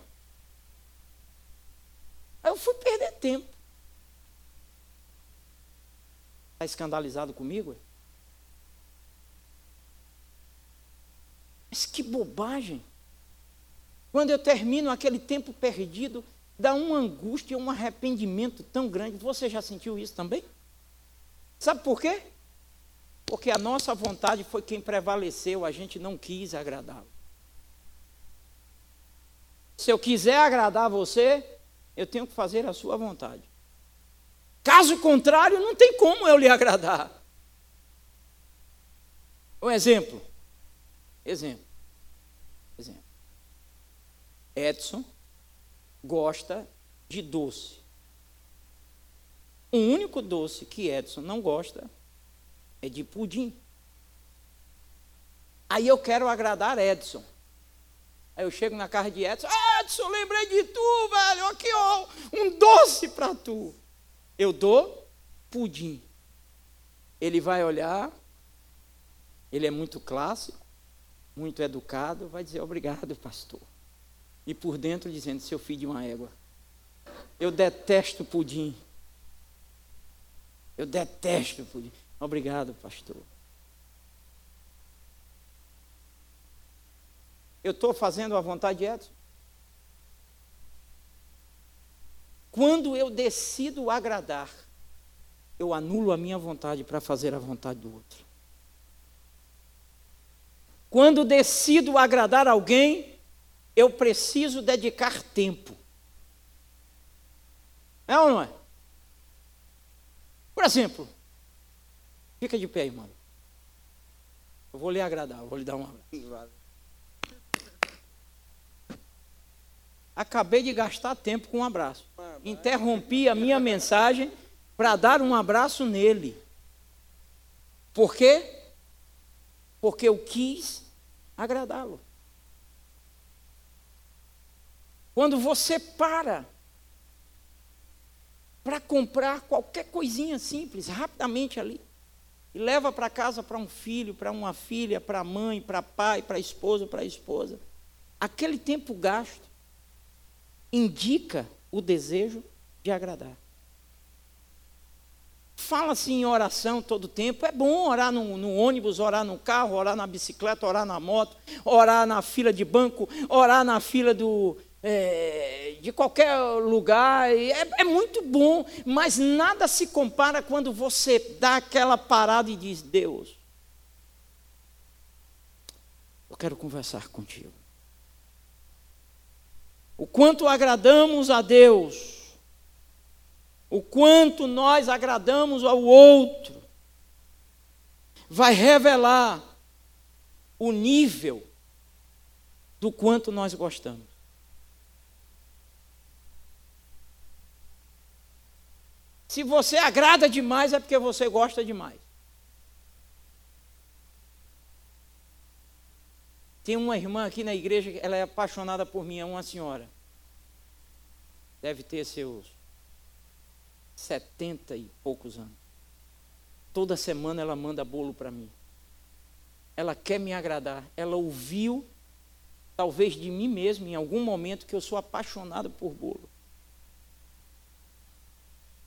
Aí eu fui perder tempo. Está escandalizado comigo? Mas que bobagem. Quando eu termino aquele tempo perdido, dá uma angústia, um arrependimento tão grande. Você já sentiu isso também? Sabe por quê? Porque a nossa vontade foi quem prevaleceu, a gente não quis agradá-lo. Se eu quiser agradar você, eu tenho que fazer a sua vontade. Caso contrário, não tem como eu lhe agradar. Um exemplo. Exemplo. Exemplo. Edson gosta de doce. O único doce que Edson não gosta é de pudim. Aí eu quero agradar Edson. Aí eu chego na casa de Edson, Edson, lembrei de tu, velho, aqui ó, um doce para tu. Eu dou pudim. Ele vai olhar, ele é muito clássico, muito educado, vai dizer obrigado, pastor e por dentro dizendo: Seu filho de uma égua. Eu detesto pudim. Eu detesto pudim. Obrigado, pastor. Eu estou fazendo a vontade de Edson. Quando eu decido agradar, eu anulo a minha vontade para fazer a vontade do outro. Quando decido agradar alguém, eu preciso dedicar tempo. É ou não é? Por exemplo, fica de pé, irmão. Eu vou lhe agradar, eu vou lhe dar um abraço. Acabei de gastar tempo com um abraço. Interrompi a minha mensagem para dar um abraço nele. Por quê? Porque eu quis agradá-lo. Quando você para para comprar qualquer coisinha simples, rapidamente ali, e leva para casa para um filho, para uma filha, para a mãe, para pai, para a esposa, para a esposa, aquele tempo gasto indica o desejo de agradar. Fala-se em oração todo tempo. É bom orar no, no, ônibus, orar no carro, orar na bicicleta, orar na moto, orar na fila de banco, orar na fila do, é, de qualquer lugar, é, é muito bom, mas nada se compara quando você dá aquela parada e diz: Deus, eu quero conversar contigo. O quanto agradamos a Deus, o quanto nós agradamos ao outro, vai revelar o nível do quanto nós gostamos. Se você agrada demais, é porque você gosta demais. Tem uma irmã aqui na igreja, ela é apaixonada por mim, é uma senhora. Deve ter seus setenta e poucos anos. Toda semana ela manda bolo para mim. Ela quer me agradar. Ela ouviu, talvez de mim mesmo, em algum momento, que eu sou apaixonado por bolo.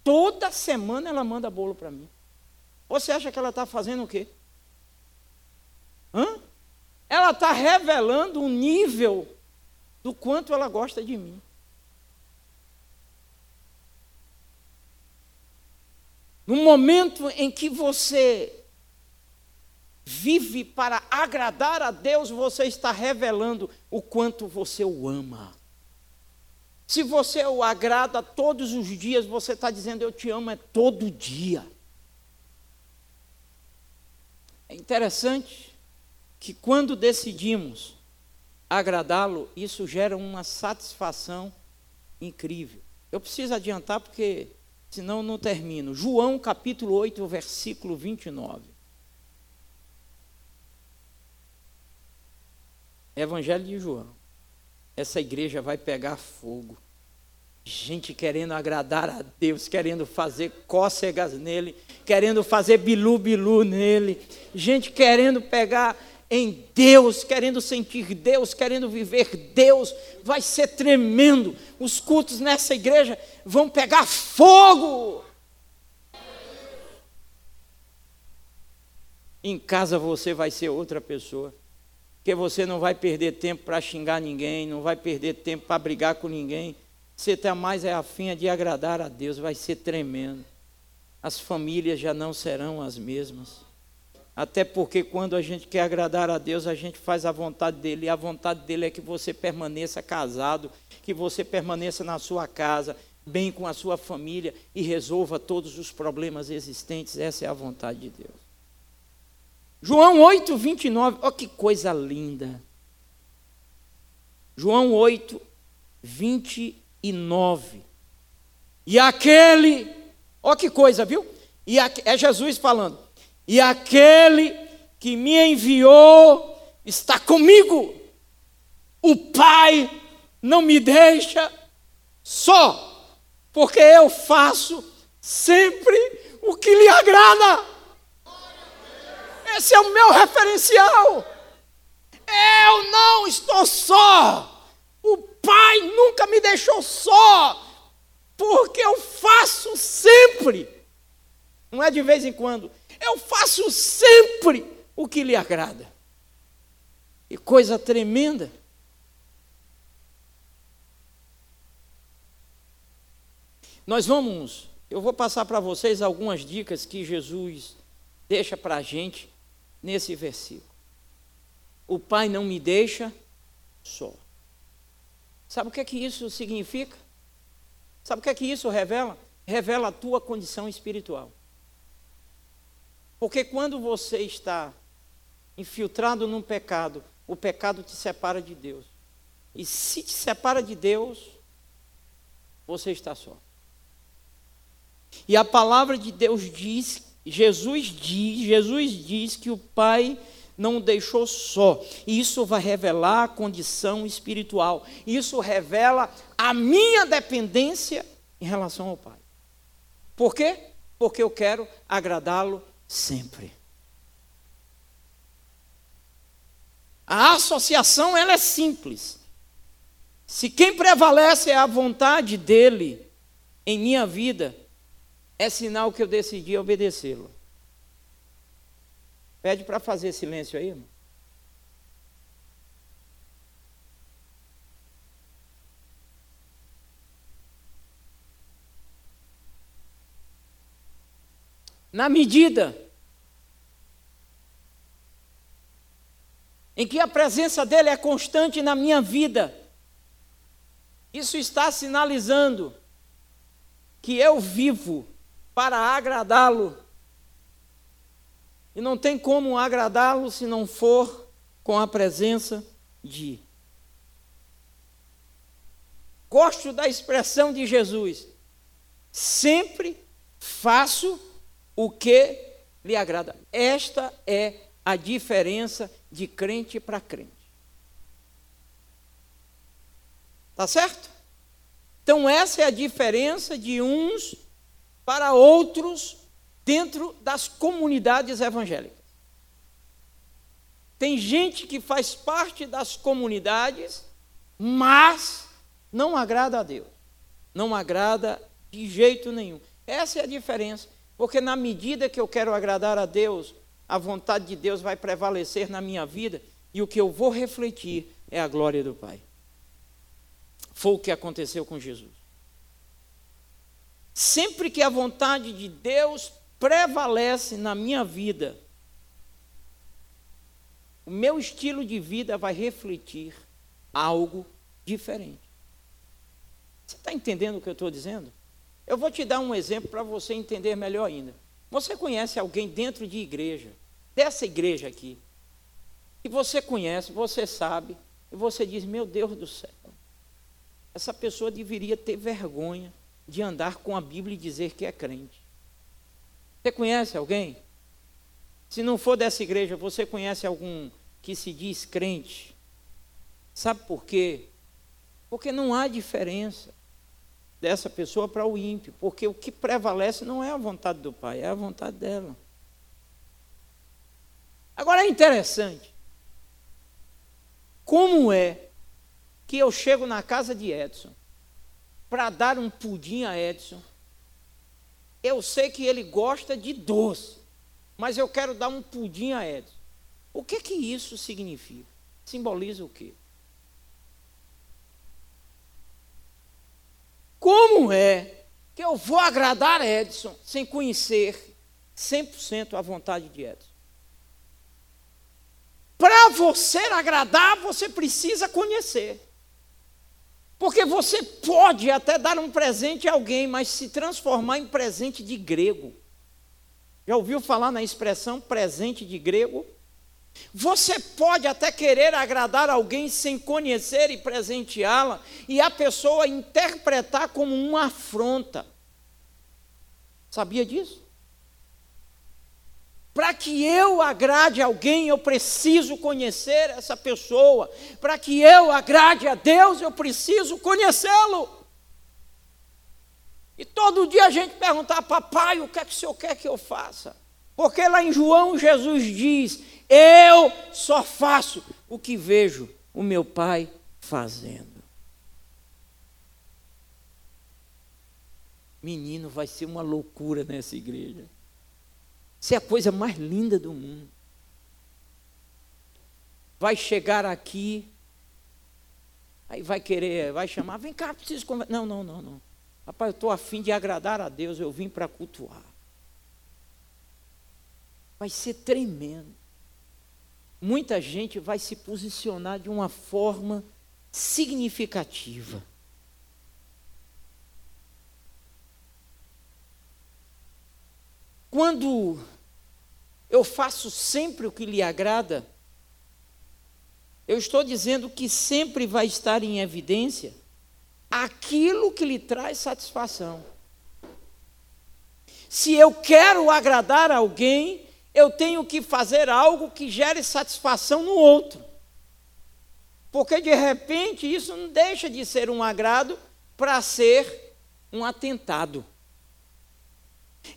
Toda semana ela manda bolo para mim. Você acha que ela está fazendo o quê? Hã? ela está revelando um nível do quanto ela gosta de mim. No momento em que você vive para agradar a Deus, você está revelando o quanto você o ama. Se você o agrada todos os dias, você está dizendo eu te amo é todo dia. É interessante que quando decidimos agradá-lo, isso gera uma satisfação incrível. Eu preciso adiantar porque senão não termino. João capítulo 8, versículo 29. Evangelho de João. Essa igreja vai pegar fogo. Gente querendo agradar a Deus, querendo fazer cócegas nele, querendo fazer bilu-bilu nele. Gente querendo pegar em Deus, querendo sentir Deus, querendo viver Deus, vai ser tremendo. Os cultos nessa igreja vão pegar fogo. Em casa você vai ser outra pessoa, porque você não vai perder tempo para xingar ninguém, não vai perder tempo para brigar com ninguém. Você está mais é afim de agradar a Deus, vai ser tremendo. As famílias já não serão as mesmas. Até porque quando a gente quer agradar a Deus, a gente faz a vontade dele, e a vontade dele é que você permaneça casado, que você permaneça na sua casa, bem com a sua família e resolva todos os problemas existentes. Essa é a vontade de Deus. João 8, 29, olha que coisa linda. João 8, 29. E aquele, olha que coisa, viu? E é Jesus falando e aquele que me enviou está comigo. O Pai não me deixa só, porque eu faço sempre o que lhe agrada. Esse é o meu referencial. Eu não estou só. O Pai nunca me deixou só, porque eu faço sempre. Não é de vez em quando. Eu faço sempre o que lhe agrada. E coisa tremenda. Nós vamos, eu vou passar para vocês algumas dicas que Jesus deixa para a gente nesse versículo. O Pai não me deixa só. Sabe o que é que isso significa? Sabe o que é que isso revela? Revela a tua condição espiritual. Porque quando você está infiltrado num pecado, o pecado te separa de Deus. E se te separa de Deus, você está só. E a palavra de Deus diz, Jesus diz, Jesus diz que o Pai não o deixou só. E isso vai revelar a condição espiritual. Isso revela a minha dependência em relação ao Pai. Por quê? Porque eu quero agradá-lo sempre. A associação ela é simples. Se quem prevalece é a vontade dele em minha vida, é sinal que eu decidi obedecê-lo. Pede para fazer silêncio aí, irmão. na medida em que a presença dele é constante na minha vida, isso está sinalizando que eu vivo para agradá-lo. E não tem como agradá-lo se não for com a presença de. Gosto da expressão de Jesus. Sempre faço o que lhe agrada. Esta é a diferença de crente para crente. Tá certo? Então, essa é a diferença de uns para outros dentro das comunidades evangélicas. Tem gente que faz parte das comunidades, mas não agrada a Deus. Não agrada de jeito nenhum. Essa é a diferença. Porque na medida que eu quero agradar a Deus, a vontade de Deus vai prevalecer na minha vida e o que eu vou refletir é a glória do Pai. Foi o que aconteceu com Jesus. Sempre que a vontade de Deus prevalece na minha vida, o meu estilo de vida vai refletir algo diferente. Você está entendendo o que eu estou dizendo? Eu vou te dar um exemplo para você entender melhor ainda. Você conhece alguém dentro de igreja, dessa igreja aqui, que você conhece, você sabe, e você diz: Meu Deus do céu, essa pessoa deveria ter vergonha de andar com a Bíblia e dizer que é crente. Você conhece alguém? Se não for dessa igreja, você conhece algum que se diz crente? Sabe por quê? Porque não há diferença dessa pessoa para o ímpio, porque o que prevalece não é a vontade do Pai, é a vontade dela. Agora é interessante. Como é que eu chego na casa de Edson para dar um pudim a Edson? Eu sei que ele gosta de doce, mas eu quero dar um pudim a Edson. O que que isso significa? Simboliza o quê? Como é que eu vou agradar Edson sem conhecer 100% a vontade de Edson? Para você agradar, você precisa conhecer. Porque você pode até dar um presente a alguém, mas se transformar em presente de grego. Já ouviu falar na expressão presente de grego? Você pode até querer agradar alguém sem conhecer e presenteá-la, e a pessoa interpretar como uma afronta. Sabia disso? Para que eu agrade alguém, eu preciso conhecer essa pessoa. Para que eu agrade a Deus, eu preciso conhecê-lo. E todo dia a gente perguntar, papai, o que é que o senhor quer que eu faça? Porque lá em João Jesus diz: Eu só faço o que vejo o meu pai fazendo. Menino, vai ser uma loucura nessa igreja. Isso é a coisa mais linda do mundo. Vai chegar aqui, aí vai querer, vai chamar, vem cá, preciso conversar. Não, não, não, não. Rapaz, eu estou afim de agradar a Deus, eu vim para cultuar. Vai ser tremendo. Muita gente vai se posicionar de uma forma significativa. Quando eu faço sempre o que lhe agrada, eu estou dizendo que sempre vai estar em evidência aquilo que lhe traz satisfação. Se eu quero agradar alguém, eu tenho que fazer algo que gere satisfação no outro. Porque de repente isso não deixa de ser um agrado para ser um atentado.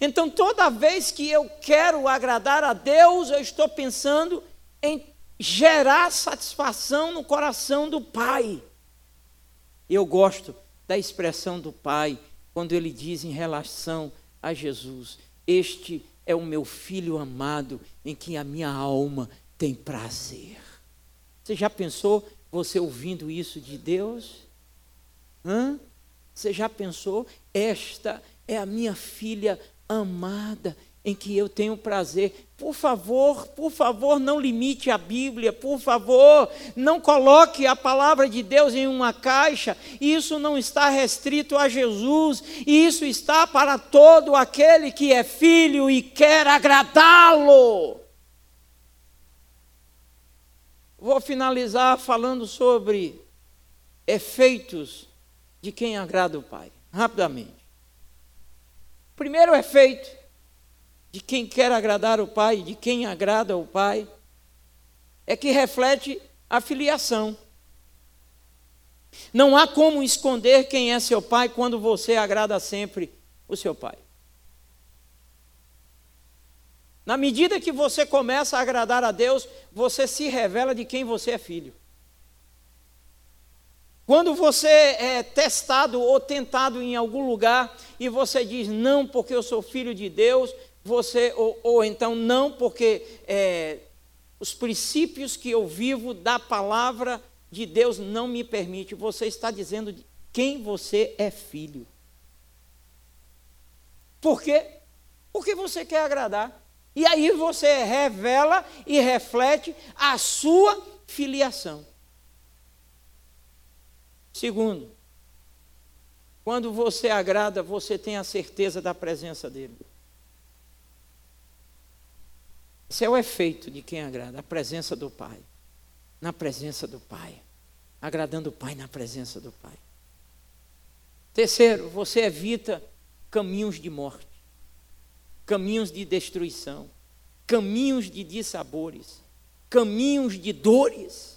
Então, toda vez que eu quero agradar a Deus, eu estou pensando em gerar satisfação no coração do Pai. Eu gosto da expressão do Pai quando ele diz em relação a Jesus: Este é o meu filho amado em quem a minha alma tem prazer. Você já pensou você ouvindo isso de Deus? Hã? Você já pensou? Esta é a minha filha amada em que eu tenho prazer. Por favor, por favor, não limite a Bíblia, por favor, não coloque a palavra de Deus em uma caixa. Isso não está restrito a Jesus, isso está para todo aquele que é filho e quer agradá-lo. Vou finalizar falando sobre efeitos de quem agrada o Pai, rapidamente. Primeiro efeito de quem quer agradar o Pai, de quem agrada o Pai, é que reflete a filiação. Não há como esconder quem é seu pai quando você agrada sempre o seu pai. Na medida que você começa a agradar a Deus, você se revela de quem você é filho. Quando você é testado ou tentado em algum lugar e você diz não porque eu sou filho de Deus, você ou, ou então não porque é, os princípios que eu vivo da palavra de Deus não me permite. Você está dizendo de quem você é filho. Por quê? Porque você quer agradar. E aí você revela e reflete a sua filiação. Segundo, quando você agrada, você tem a certeza da presença dele. Esse é o efeito de quem agrada, a presença do Pai. Na presença do Pai. Agradando o Pai na presença do Pai. Terceiro, você evita caminhos de morte, caminhos de destruição, caminhos de dissabores, caminhos de dores.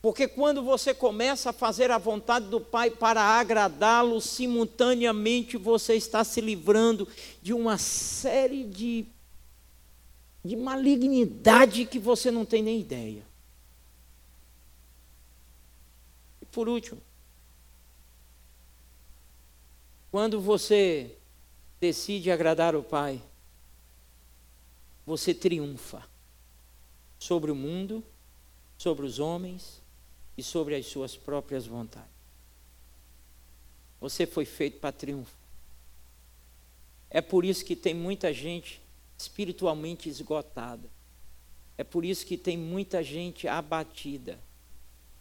Porque quando você começa a fazer a vontade do Pai para agradá-lo, simultaneamente você está se livrando de uma série de de malignidade que você não tem nem ideia. E por último, quando você decide agradar o Pai, você triunfa sobre o mundo, sobre os homens e sobre as suas próprias vontades. Você foi feito para triunfar. É por isso que tem muita gente espiritualmente esgotada. É por isso que tem muita gente abatida.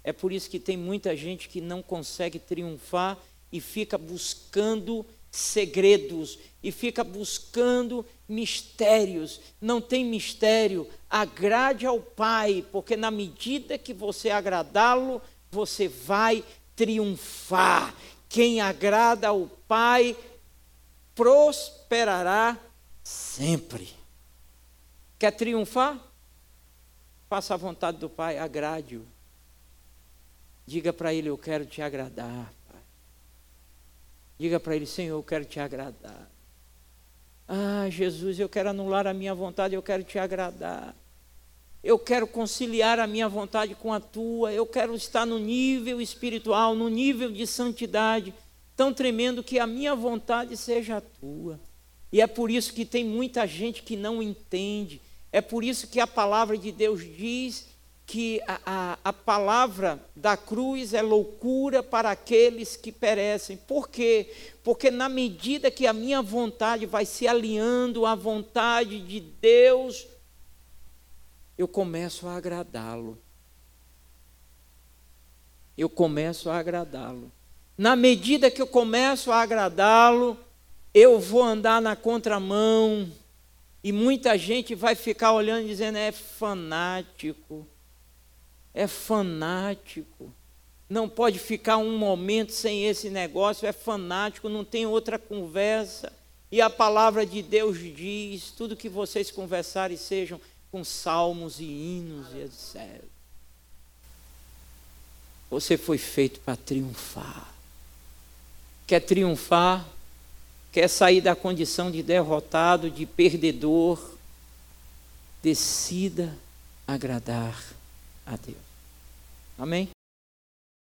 É por isso que tem muita gente que não consegue triunfar e fica buscando segredos e fica buscando mistérios. Não tem mistério. Agrade ao Pai, porque na medida que você agradá-lo, você vai triunfar. Quem agrada ao Pai prosperará sempre. Quer triunfar? Faça a vontade do Pai, agrade-o. Diga para ele: Eu quero te agradar. Diga para ele: Senhor, eu quero te agradar. Ah, Jesus, eu quero anular a minha vontade, eu quero te agradar. Eu quero conciliar a minha vontade com a tua. Eu quero estar no nível espiritual, no nível de santidade tão tremendo que a minha vontade seja a tua. E é por isso que tem muita gente que não entende. É por isso que a palavra de Deus diz que a, a, a, palavra da cruz é loucura para aqueles que perecem. Por quê? Porque na medida que a minha vontade vai se alinhando à vontade de Deus, eu começo a agradá-lo. Eu começo a agradá-lo. Na medida que eu começo a agradá-lo, eu vou andar na contramão e muita gente vai ficar olhando dizendo é fanático. É fanático. Não pode ficar um momento sem esse negócio, é fanático, não tem outra conversa. E a palavra de Deus diz: tudo que vocês conversarem sejam com salmos e hinos e etc. Você foi feito para triunfar. Quer triunfar? quer sair da condição de derrotado, de perdedor, decida agradar a Deus. Amém?